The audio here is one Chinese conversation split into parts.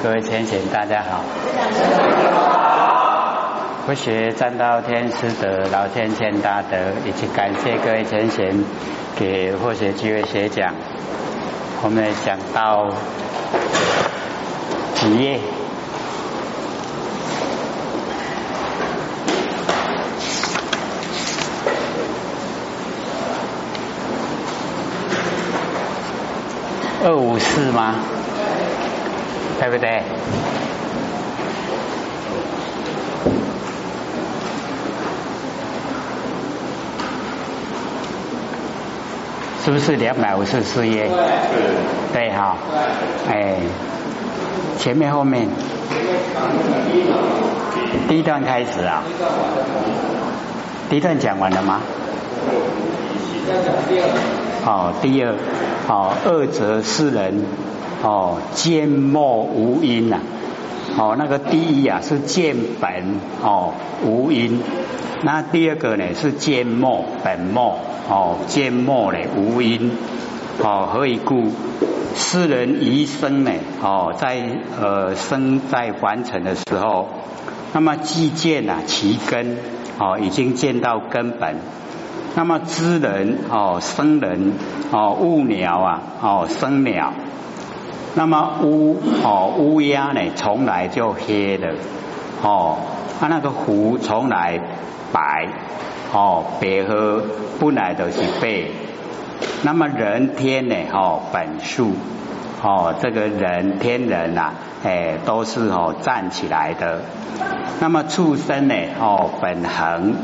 各位先贤，大家好。佛学占道天师德老天贤大德，以及感谢各位先贤给佛学机会学讲。我们讲到几页？二五四吗？对不对？是不是两百五十四页？对，哈。哎，前面后面。第一段开始啊。第一段讲完了吗？好，第二，好，二则四人。哦，见末无因呐，哦，那个第一啊是见本哦无因，那第二个呢是见末本末哦见末呢无因哦何以故？世人一生呢哦在呃生在凡尘的时候，那么既见啊其根哦已经见到根本，那么知人哦生人哦物鸟啊哦生鸟。那么乌哦乌鸦呢，从来就黑的哦，它那个狐从来白哦，白和本来都是白。那么人天呢哦本数哦，这个人天人呐哎都是哦站起来的。那么畜生呢哦本恒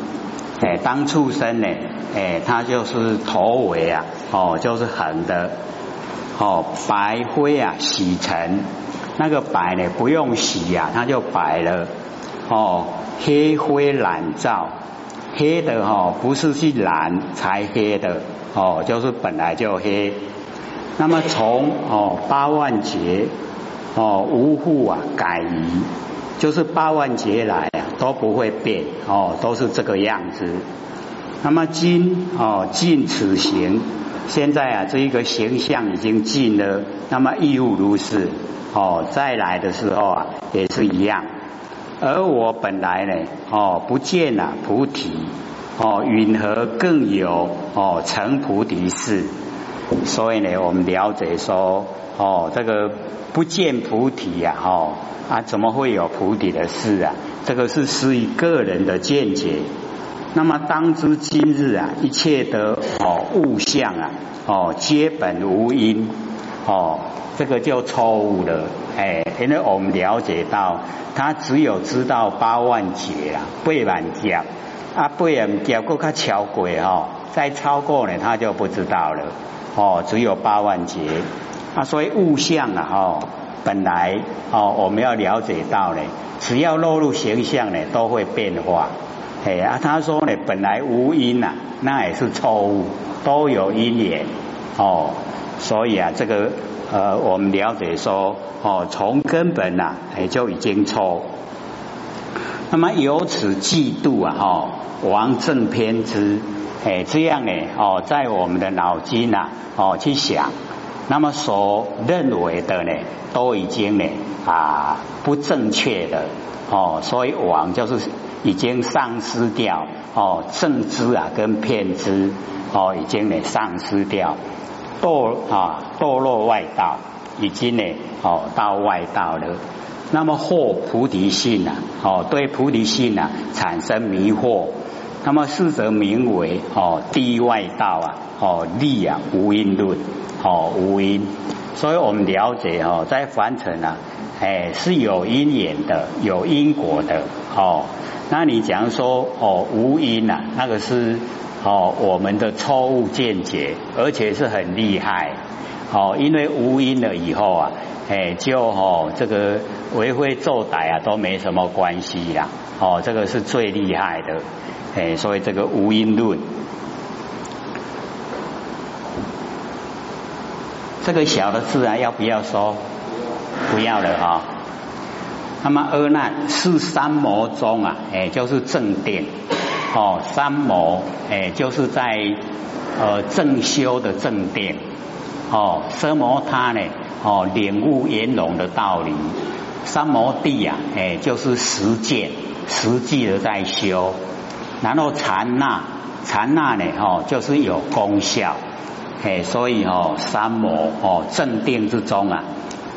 哎当畜生呢哎它就是头尾啊哦就是横的。哦，白灰啊，洗尘那个白呢，不用洗呀，它就白了。哦，黑灰染皂，黑的哈，不是去染才黑的，哦，就是本来就黑。那么从哦八万劫哦无户啊改移，就是八万劫来啊都不会变，哦，都是这个样子。那么今哦尽此行。现在啊，这一个形象已经尽了，那么亦复如是哦。再来的时候啊，也是一样。而我本来呢，哦，不见了菩提，哦，云何更有哦成菩提事？所以呢，我们了解说，哦，这个不见菩提呀，哦啊，怎么会有菩提的事啊？这个是属于个人的见解。那么当知今日啊，一切的哦物象啊，哦皆本无因，哦这个就错误了，哎，因为我们了解到，他只有知道八万劫啊，八万劫啊，八万劫过他超过哦，再超过呢，他就不知道了，哦，只有八万劫啊，所以物象啊，哦本来哦我们要了解到呢，只要落入形象呢，都会变化。哎啊，他说呢，本来无因呐，那也是错误，都有因缘哦。所以啊，这个呃，我们了解说哦，从根本呐，哎就已经错。那么由此嫉妒啊，哈，王正偏执，哎，这样呢，哦，在我们的脑筋呐，哦去想，那么所认为的呢，都已经呢啊不正确的哦，所以王就是。已经丧失掉哦，正知啊跟骗知哦，已经呢丧失掉堕啊堕落外道，已经呢哦到外道了。那么惑菩提心啊，哦对菩提心啊产生迷惑，那么是则名为哦地外道啊，哦立啊无因论，哦无因。所以我们了解哦，在凡尘啊，哎是有因缘的，有因果的哦。那你假如说哦无因呐，那个是哦我们的错误见解，而且是很厉害哦，因为无因了以后啊，哎就哦这个为非作歹啊都没什么关系啦，哦这个是最厉害的，哎所以这个无因论，这个小的字啊要不要说？不要了哈。那么阿难是三摩中啊，哎，就是正定哦，三摩哎，就是在呃正修的正定哦，奢摩他呢哦，领悟圆融的道理三摩地呀，哎，就是实践，实际的在修。然后禅那，禅那呢，哦，就是有功效，哎，所以哦，三摩哦，正定之中啊，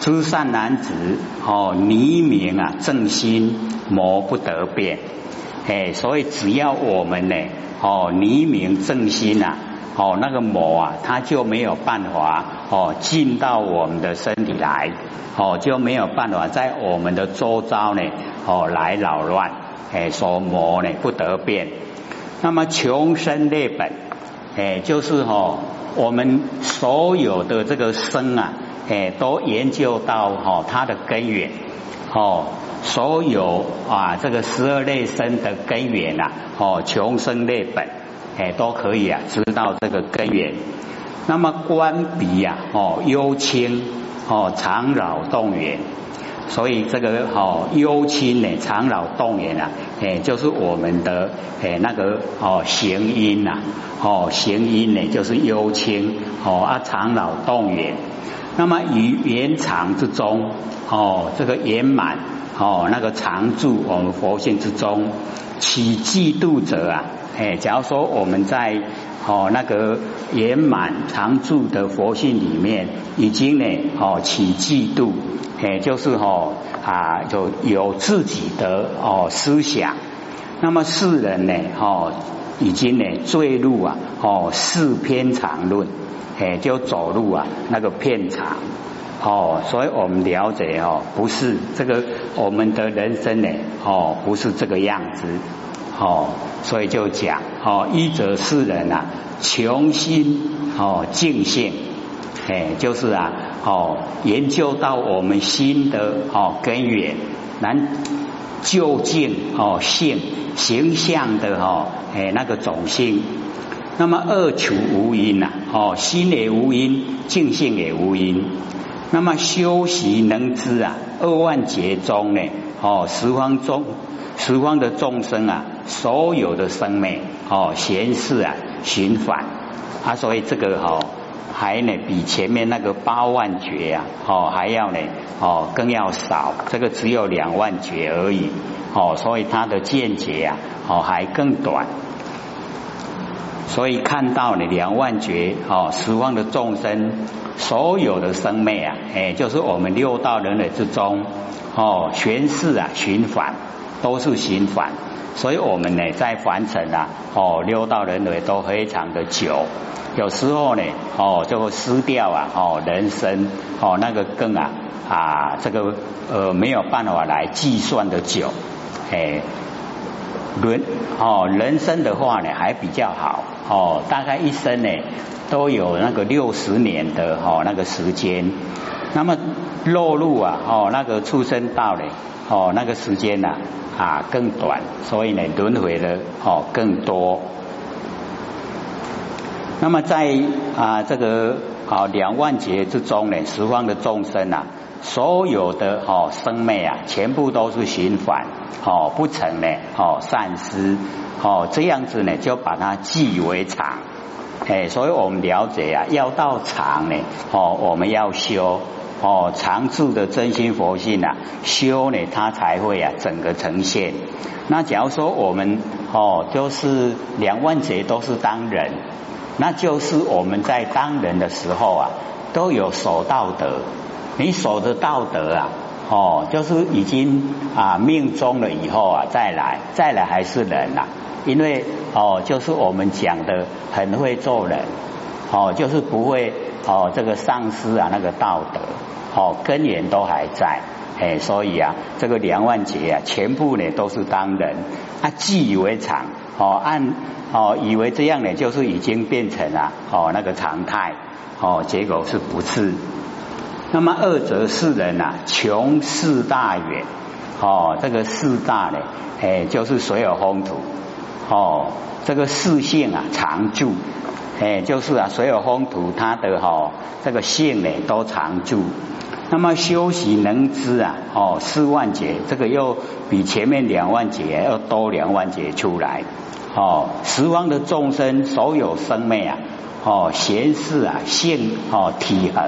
诸善男子哦，黎明啊，正心魔不得变，哎，所以只要我们呢，哦，黎明正心呐。哦，那个魔啊，它就没有办法哦进到我们的身体来，哦就没有办法在我们的周遭呢哦来扰乱，哎说魔呢不得变。那么穷生劣本，哎就是哦我们所有的这个生啊，哎都研究到哈它的根源，哦所有啊这个十二类生的根源呐，哦穷生劣本。哎，都可以啊，知道这个根源。那么观鼻呀，哦，幽清哦，常扰动源。所以这个哦，幽清呢，长老动源啊，哎，就是我们的哎那个哦，行音呐，哦，行音呢，就是幽清哦啊，长老动源。那么于圆常之中，哦，这个圆满哦，那个常住我们佛性之中，起嫉妒者啊。哎，假如说我们在哦那个圆满常住的佛性里面，已经呢哦起嫉妒，哎就是哦啊就有自己的哦思想，那么世人呢哦已经呢坠入啊哦四偏常论，哎就走入啊那个偏常哦，所以我们了解哦不是这个我们的人生呢哦不是这个样子。哦，所以就讲哦，一者世人啊，穷心哦净性，哎，就是啊哦，研究到我们心的哦根源，难究竟哦性形象的哦哎那个种性，那么二求无因呐，哦心也无因，净性也无因，那么修习能知啊，二万劫中呢，哦十方中。十方的众生啊，所有的生命哦，闲事啊，循环啊，所以这个哈还呢比前面那个八万劫啊，哦还要呢哦更要少，这个只有两万劫而已哦，所以它的见解啊哦还更短，所以看到呢两万劫哦，十方的众生所有的生命啊，哎就是我们六道人类之中哦，全是啊循环。都是行返，所以我们呢在凡尘啊，哦，六道轮回都非常的久，有时候呢，哦，就会失掉啊，哦，人生哦那个更啊啊这个呃没有办法来计算的久，哎，轮哦人生的话呢还比较好，哦，大概一生呢都有那个六十年的哦那个时间，那么落入啊哦那个畜生道呢，哦那个时间呐。啊，啊更短，所以呢，轮回的哦更多。那么在啊这个啊两万劫之中呢，十方的众生啊，所有的哦生灭啊，全部都是循环哦，不成呢哦善失哦这样子呢，就把它记为常。哎，所以我们了解啊，要到常呢哦，我们要修。哦，常住的真心佛性啊，修呢，它才会啊，整个呈现。那假如说我们哦，就是两万劫都是当人，那就是我们在当人的时候啊，都有守道德。你守的道德啊，哦，就是已经啊命中了以后啊，再来再来还是人呐。因为哦，就是我们讲的很会做人，哦，就是不会哦这个丧失啊那个道德。哦，根源都还在，哎，所以啊，这个梁万劫啊，全部呢都是当人，啊，既以为常，哦，按哦，以为这样呢，就是已经变成了哦那个常态，哦，结果是不是？那么二则世人啊，穷四大远，哦，这个四大呢，哎，就是所有风土，哦，这个四性啊，常住，哎，就是啊，所有风土它的哈这个性呢都常住。那么修习能知啊，哦，四万劫，这个又比前面两万劫要多两万劫出来。哦，十方的众生，所有生命啊，哦，闲事啊，性哦，体恒，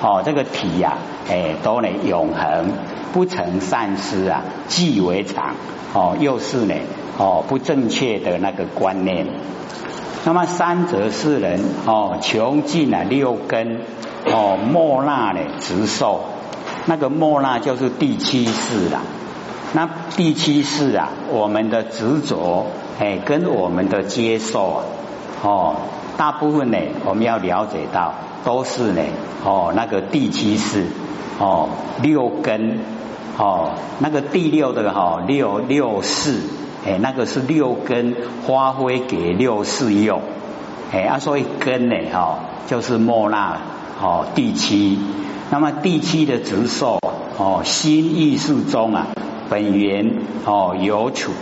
哦，这个体呀，哎，都呢永恒，不成善失啊，即为常。哦，又是呢，哦，不正确的那个观念。那么三者是人，哦，穷尽了六根。哦，莫那呢？直受那个莫那就是第七世啦。那第七世啊，我们的执着哎，跟我们的接受啊，哦，大部分呢，我们要了解到都是呢，哦，那个第七世哦，六根哦，那个第六的哈六六世哎，那个是六根发挥给六世用哎，啊，所以根呢哈就是莫那。哦，第七，那么第七的直受哦，心意识中啊，本源哦有处，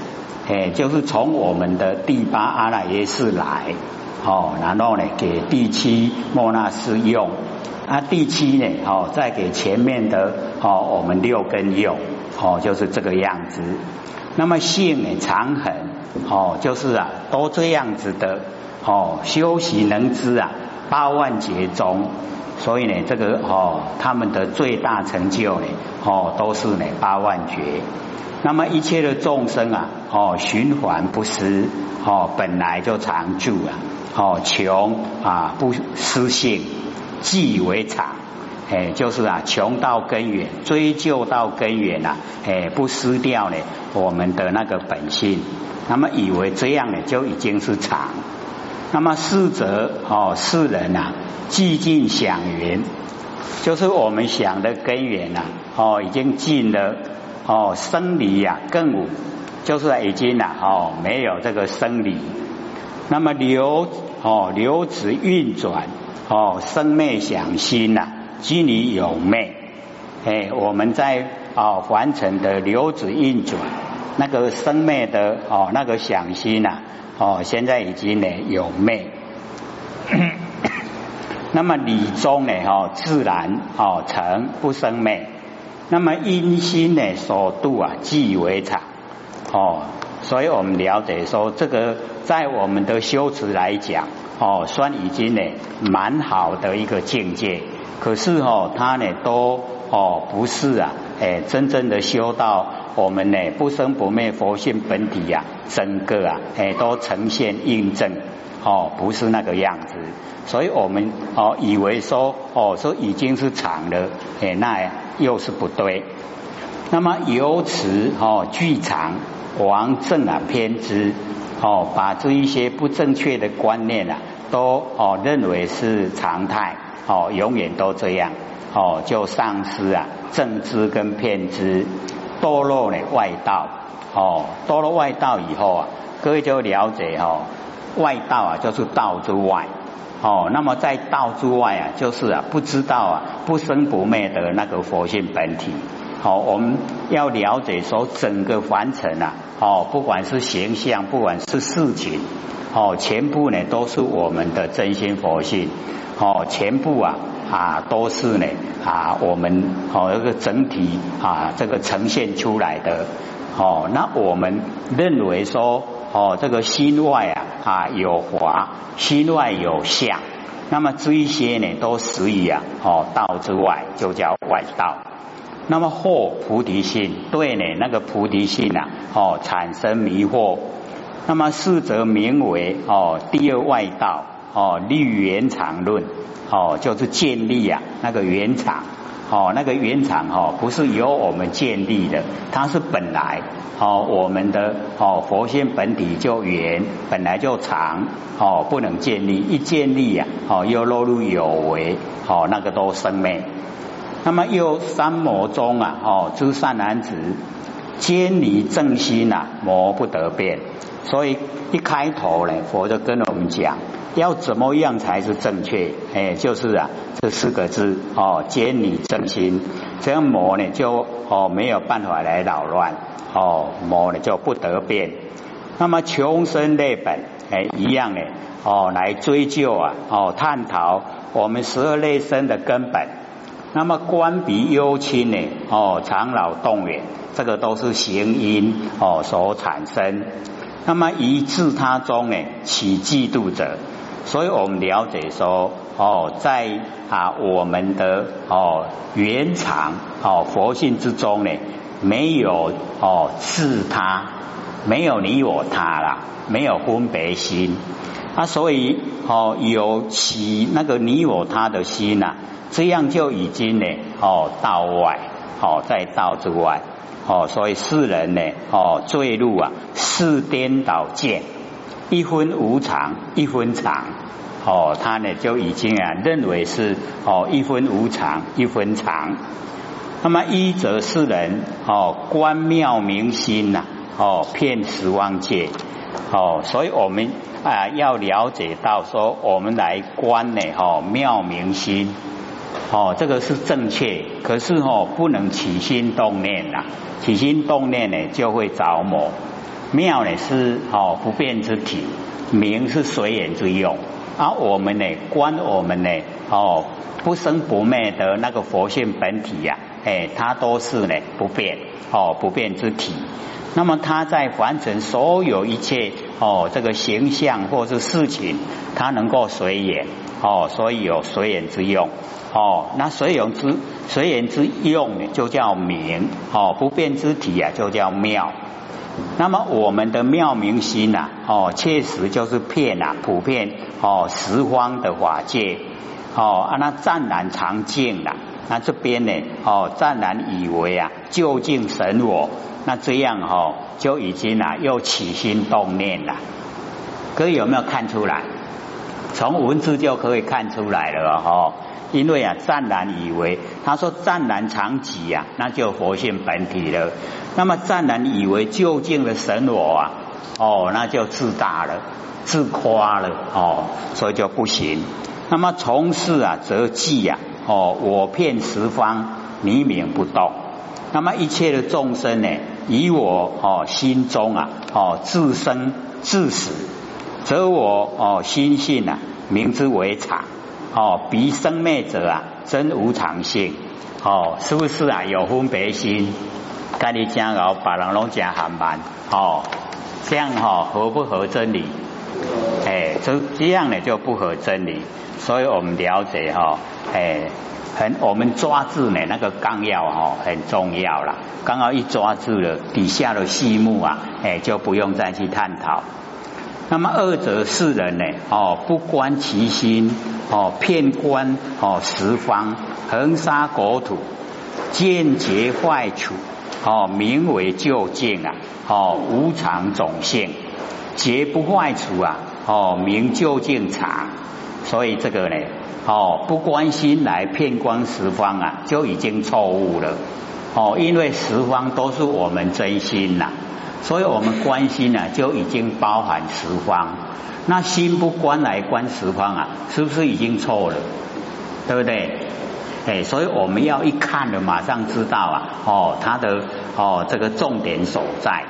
哎，就是从我们的第八阿赖耶识来哦，然后呢给第七莫那斯用，啊第七呢哦再给前面的哦我们六根用哦，就是这个样子。那么性呢常恒哦，就是啊都这样子的哦，修习能知啊八万劫中。所以呢，这个哦，他们的最大成就呢，哦，都是呢八万劫。那么一切的众生啊，哦，循环不失，哦，本来就常住啊，哦，穷啊不失性，即为常，哎，就是啊，穷到根源，追究到根源啊，哎，不失掉呢我们的那个本性，那么以为这样呢就已经是常。那么四者哦，世人呐。寂静想缘，就是我们想的根源呐。哦，已经尽了哦，生理呀更无，就是已经呐哦，没有这个生理。那么流哦，流子运转哦，生灭想心呐，即里有昧。哎，我们在哦完成的流子运转，那个生灭的哦那个想心呐，哦现在已经呢有昧。那么理中呢，哦，自然哦成不生昧。那么阴心呢，所度啊，即为常。哦，所以我们了解说，这个在我们的修持来讲，哦，算已经呢蛮好的一个境界。可是哦，他呢都哦不是啊，哎，真正的修到我们呢不生不灭佛性本体呀，整个啊，哎，都呈现印证。哦，不是那个样子，所以我们哦以为说哦说已经是常了，哎，那又是不对。那么由此哦具常王正啊偏执哦，把这一些不正确的观念啊，都哦认为是常态哦，永远都这样哦，就丧失啊正知跟偏知，堕落了外道哦，堕落外道以后啊，各位就了解哦。外道啊，就是道之外哦。那么在道之外啊，就是啊，不知道啊，不生不灭的那个佛性本体。好，我们要了解说，整个凡尘啊，哦，不管是形象，不管是事情，哦，全部呢都是我们的真心佛性。哦，全部啊啊都是呢啊我们哦一个整体啊这个呈现出来的。哦，那我们认为说。哦，这个心外啊啊有华，心外有相，那么这一些呢都属于啊哦道之外，就叫外道。那么惑菩提心，对呢那个菩提心呐哦产生迷惑，那么四则名为哦第二外道哦立原常论哦就是建立啊那个原常。哦，那个原厂哦，不是由我们建立的，它是本来哦，我们的哦佛性本体就圆，本来就长哦，不能建立，一建立呀哦，又落入有为哦，那个都生灭。那么又三魔中啊哦，诸善男子坚离正心呐，魔不得变。所以一开头呢，佛就跟我们讲。要怎么样才是正确？哎，就是啊，这四个字哦，坚你正心，这样魔呢就哦没有办法来扰乱哦，魔呢就不得变。那么穷生内本哎一样呢哦来追究啊哦探讨我们十二类生的根本那么官比幽亲呢？哦，长老动员，这个都是行因哦所产生。那么以自他中呢起嫉妒者，所以我们了解说哦，在啊我们的哦原场哦佛性之中呢，没有哦自他，没有你我他啦，没有分别心啊，所以哦有起那个你我他的心呐，这样就已经呢哦道外哦在道之外。哦，所以世人呢，哦，坠入啊，是颠倒见，一分无常，一分常，哦，他呢就已经啊认为是哦一分无常，一分常。那么一则是人哦观妙明心呐，哦骗十方界，哦，所以我们啊要了解到说，我们来观呢，哦妙明心。哦，这个是正确，可是哦，不能起心动念呐，起心动念呢就会着魔。妙呢是哦不变之体，明是随缘之用，而我们呢观我们呢哦不生不灭的那个佛性本体呀，哎，它都是呢不变哦不变之体。那么它在完成所有一切哦这个形象或是事情，它能够随缘哦，所以有随缘之用。哦，那随缘之随缘之用呢，就叫明哦，不变之体啊，就叫妙。那么我们的妙明心呐，哦，确实就是骗啊，普遍哦，十方的法界哦，啊，那湛然常见啦。那这边呢，哦，湛然以为啊，究竟神我，那这样哦，就已经啊，又起心动念了。各位有没有看出来？从文字就可以看出来了哦。因为啊，湛然以为，他说湛然常己呀，那就佛性本体了。那么湛然以为究竟的神我啊，哦，那就自大了，自夸了哦，所以就不行。那么从事啊，则记呀，哦，我骗十方，弥冥不动。那么一切的众生呢，以我哦心中啊，哦自生自死，则我哦心性啊，名之为常。哦，彼生灭者啊，真无常性。哦，是不是啊？有分别心，跟你讲哦，把人拢讲很慢。哦，这样哈合不合真理？哎，这这样呢就不合真理。所以我们了解哈，哎，很我们抓住呢那个纲要哈很重要了。刚刚一抓住了底下的细目啊，哎就不用再去探讨。那么二者世人呢？哦，不观其心，哦，骗观哦十方，横杀国土，见劫坏处，哦，名为究竟啊，哦，无常种性，劫不坏处啊，哦，名究竟常。所以这个呢，哦，不关心来骗观十方啊，就已经错误了。哦，因为十方都是我们真心呐。所以我们关心呢，就已经包含十方。那心不观来观十方啊，是不是已经错了？对不对？哎，所以我们要一看了，马上知道啊，哦，它的哦这个重点所在，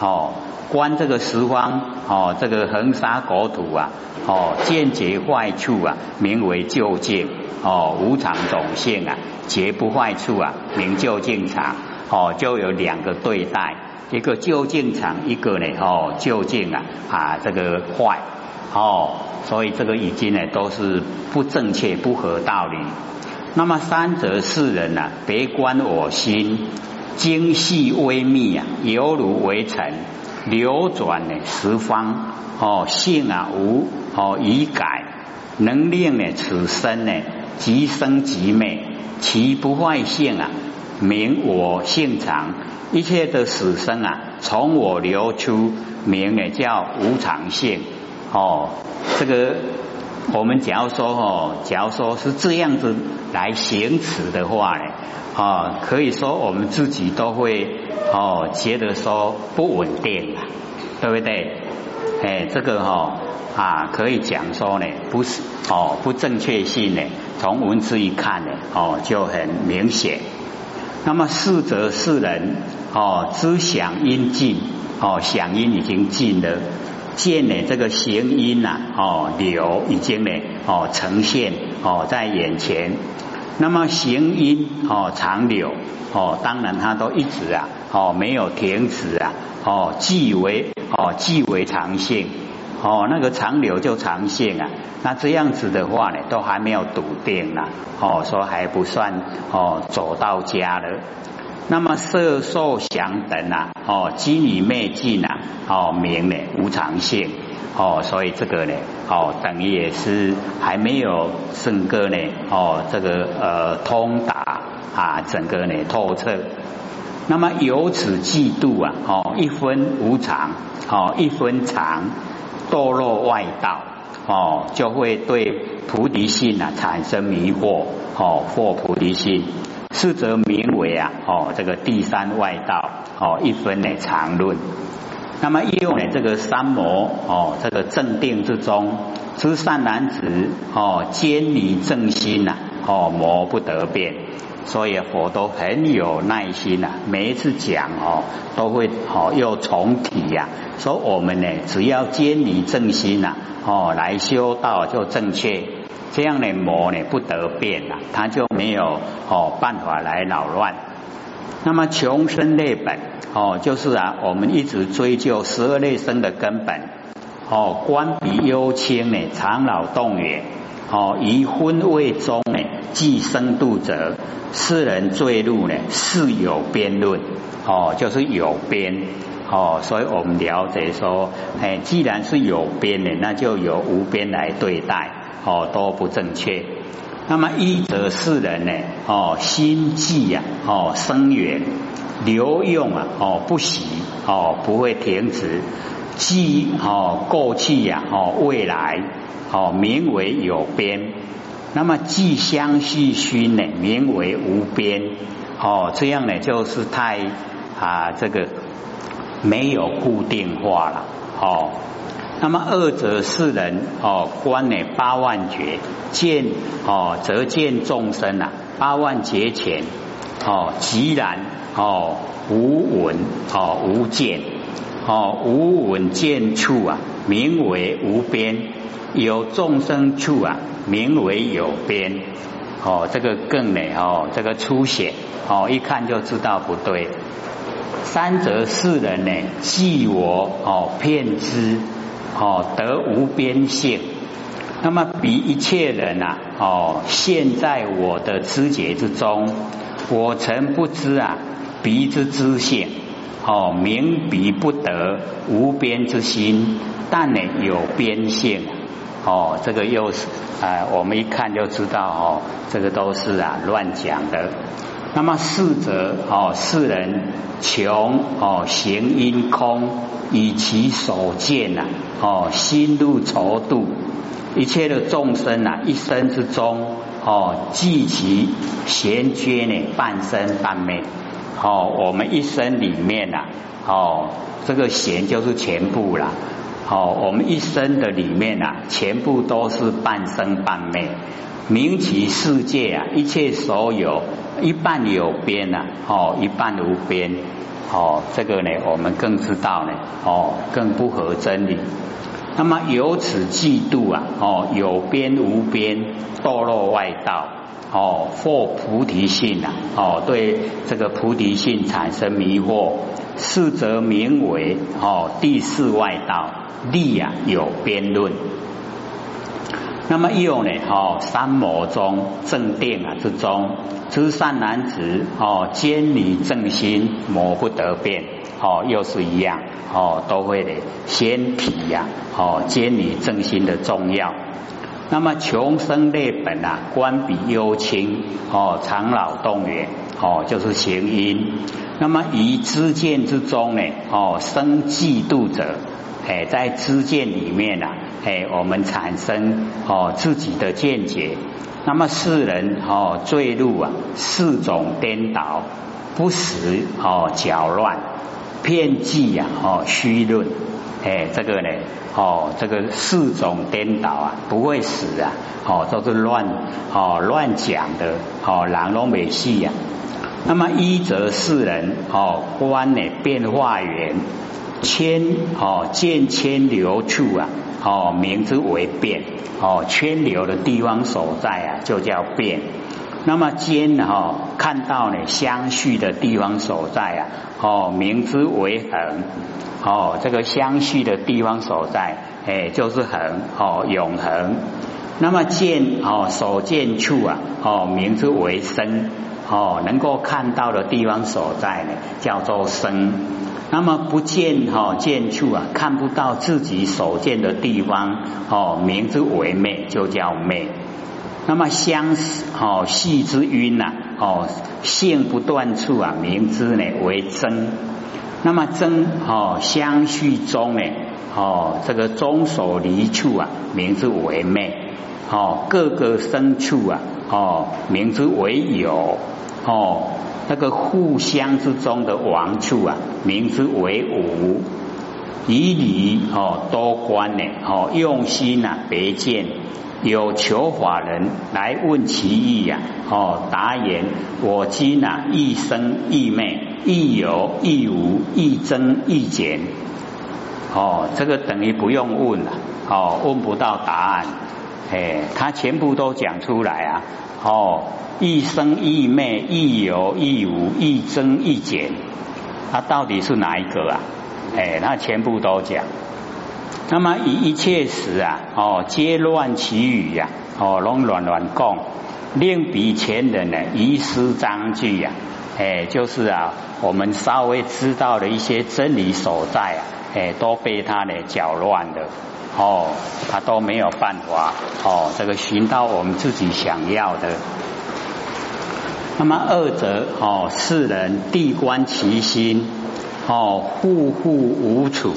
哦，观这个十方，哦，这个横沙国土啊，哦，见结坏处啊，名为究竟，哦，无常种性啊，结不坏处啊，名究竟常，哦，就有两个对待。一个究竟长，一个呢哦究竟啊啊这个坏哦，所以这个已经呢都是不正确、不合道理。那么三者四人呐，别观我心，精细微密啊，犹如微尘流转呢十方哦，性啊无哦已改，能令呢此身呢即生即灭，其不坏性啊，名我性常。一切的死生啊，从我流出，名呢叫无常性。哦，这个我们假如说哦，假如说是这样子来行持的话呢，啊，可以说我们自己都会哦觉得说不稳定啊，对不对？哎，这个哈啊可以讲说呢，不是哦不正确性呢，从文字一看呢，哦就很明显。那么四则四人哦，知想因尽哦，想因已经尽了，见呢这个行因呐哦流已经呢哦呈现哦在眼前，那么行因哦长流哦，当然它都一直啊哦没有停止啊哦即为哦即为长性。哦那个长流就长线啊，那这样子的话呢，都还没有笃定啊哦，说还不算哦走到家了。那么色受想等啊哦机理灭尽啊哦明呢无常性。哦，所以这个呢，哦，等于也是还没有整个呢，哦，这个呃通达啊，整个呢透彻。那么由此嫉妒啊，哦，一分无常，哦，一分常堕落外道，哦，就会对菩提心啊产生迷惑，哦，或菩提心，是则名为啊，哦，这个第三外道，哦，一分的常论。那么用呢这个三摩哦，这个正定之中，知善男子哦，坚离正心呐哦，魔不得变。所以佛都很有耐心呐，每一次讲哦，都会哦又重提呀，说我们呢只要坚离正心呐哦，来修道就正确，这样的魔呢不得变了，他就没有哦办法来扰乱。那么穷生类本。哦，就是啊，我们一直追究十二类生的根本。哦，观彼幽清呢，长老动远。哦，以昏位中呢，即生度者，世人坠入呢，是有边论。哦，就是有边。哦，所以我们了解说，哎，既然是有边的，那就由无边来对待。哦，都不正确。那么一则世人呢，哦，心计呀，哦，生远。留用啊，哦，不息，哦，不会停止，既哦过去呀，哦未来，哦名为有边，那么既相续熏呢，名为无边，哦这样呢就是太啊这个没有固定化了，哦，那么二者世人哦观呢八万劫见哦则见众生啊八万劫前哦即然。哦，无闻哦，无见。哦，无闻见处啊，名为无边；有众生处啊，名为有边。哦，这个更呢哦，这个粗显哦，一看就知道不对。三则世人呢，即我哦，骗之哦，得无边性。那么比一切人呐哦，现在我的知觉之中，我曾不知啊。鼻之知性，哦，明鼻不得无边之心，但呢有边性，哦，这个又是啊，我们一看就知道哦，这个都是啊乱讲的。那么四者哦，世人穷哦，行因空，以其所见呐，哦，心入愁度，一切的众生呐，一生之中哦，记其闲缺呢，半生半灭。哦，我们一生里面呐，哦，这个闲就是全部了。哦，我们一生的里面呐，全部都是半生半灭。名其世界啊，一切所有一半有边呐，哦，一半无边。哦，这个呢，我们更知道呢，哦，更不合真理。那么由此嫉妒啊，哦，有边无边，堕落外道。哦，或菩提性啊，哦，对这个菩提性产生迷惑，是则名为哦第四外道力啊有辩论。那么又呢，哦三摩中正定啊之中，知善男子哦坚离正心，魔不得变。哦，又是一样哦，都会的先体呀，哦坚离正心的重要。那么穷生类本啊，观彼幽清哦，长老动员哦，就是行因。那么以知见之中呢，哦，生嫉妒者，哎，在知见里面啊，哎，我们产生哦自己的见解。那么世人哦坠入啊四种颠倒，不实哦搅乱，偏计呀哦虚论。哎，这个呢，哦，这个四种颠倒啊，不会死啊，哦，都是乱，哦，乱讲的，哦，狼龙美戏呀。那么一则世人，哦，观呢变化缘，千，哦，见千流处啊，哦，名之为变，哦，千流的地方所在啊，就叫变。那么间哈看到呢相续的地方所在啊，哦，名之为恒，哦，这个相续的地方所在，哎，就是恒，哦，永恒。那么见哦所见处啊，哦，名之为生，哦，能够看到的地方所在呢，叫做生。那么不见哈见处啊，看不到自己所见的地方，哦，名之为昧，就叫昧。那么相哦系之晕呐，哦线不断处啊，名之呢为真。那么真哦相续中呢，哦这个中所离处啊，名之为昧。哦各个生处啊，哦名之为有。哦那个互相之中的王处啊，名之为无。以理哦多观呢，哦用心呐别见。有求法人来问其意呀，哦，答言：我今呐，一生一昧，亦有亦无，亦增亦减。哦，这个等于不用问了，哦，问不到答案，哎，他全部都讲出来啊，哦，一生一昧，亦有亦无，亦增亦减，他到底是哪一个啊？哎，他全部都讲。那么以一切时啊，哦，皆乱其语呀，哦，拢乱乱讲，令比前人呢遗失章句呀，哎，就是啊，我们稍微知道的一些真理所在啊，哎，都被他呢搅乱了，哦，他都没有办法，哦，这个寻到我们自己想要的。那么二者哦，世人地观其心，哦，户户无处。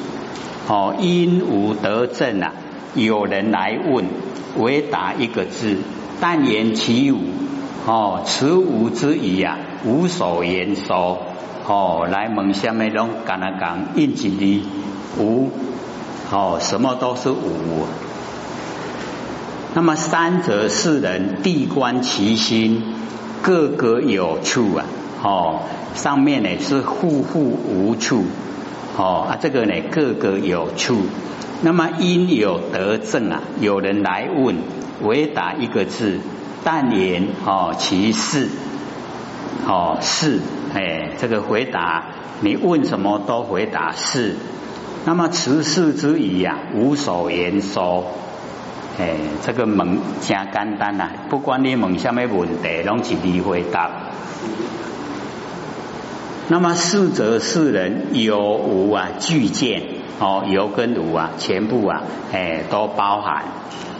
哦，因无得证啊！有人来问，唯答一个字：但言其无。哦，此无之疑啊，无所言说。哦，来问下面拢讲啊讲，应几哩无？哦，什么都是无。那么三者四人地观其心，各个有处啊。哦，上面呢是户户无处。哦啊，这个呢，各个有处。那么因有得证啊，有人来问，回答一个字，但言哦其事，哦是，哎，这个回答你问什么都回答是。那么此事之疑呀，无所言说。哎，这个问真简单呐，不管你问什么问题，拢是你回答。那么四则四人有无啊俱见哦有跟无啊全部啊哎都包含。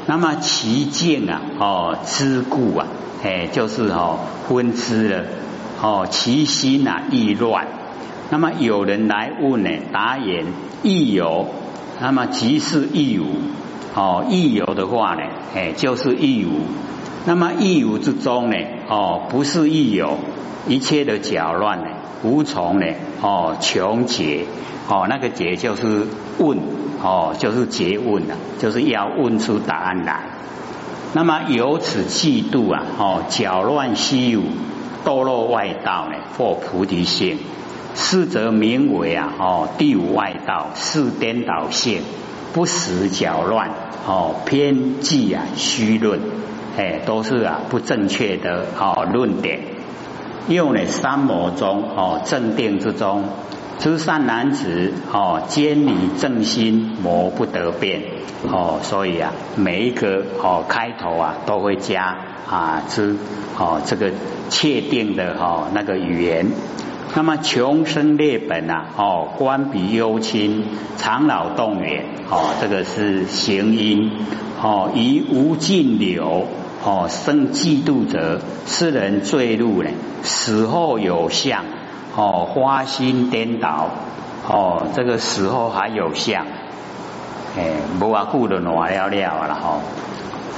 那么其见啊哦知故啊哎就是哦分支了哦其心啊亦乱。那么有人来问呢答言亦有。那么即是亦无哦亦有的话呢哎就是亦无。那么亦无之中呢哦不是亦有一切的搅乱呢。无从呢？哦，穷解哦，那个解就是问哦，就是诘问了，就是要问出答案来。那么由此嫉妒啊，哦，搅乱虚无，堕落外道呢，或菩提心，是则名为啊，哦，第五外道，是颠倒性，不实搅乱哦，偏激啊，虚论，哎，都是啊不正确的哦论点。又呢，三摩中哦，正定之中，知善男子哦，坚理正心，魔不得变哦。所以啊，每一个哦开头啊，都会加啊之哦这个确定的哦那个语言。那么穷生劣本啊哦，官比幽亲，长老动员哦，这个是行因哦，以无尽流。哦，生嫉妒者，世人坠入呢，死后有相，哦，花心颠倒，哦，这个死后还有相，哎，无啊，故的挪了了了哈，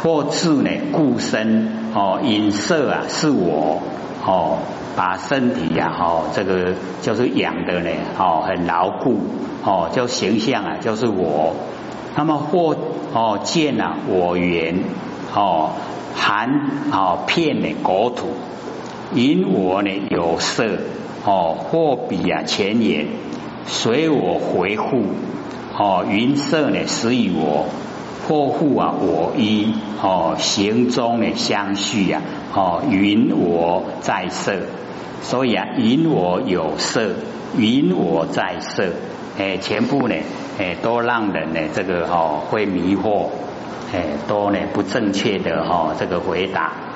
或自呢固身，哦，隐色啊是我，哦，把身体呀，哦，这个就是养的呢，哦，很牢固，哦，就形象啊就是我，那么或哦见啊我缘，哦。含哦片的国土，因我呢有色哦或比啊前言，随我回复哦云色呢使以我或复啊我一哦行中呢相续啊哦云我在色，所以啊云我有色，云我在色，哎全部呢哎都让人呢这个哦会迷惑，哎多呢不正确的哈这个回答。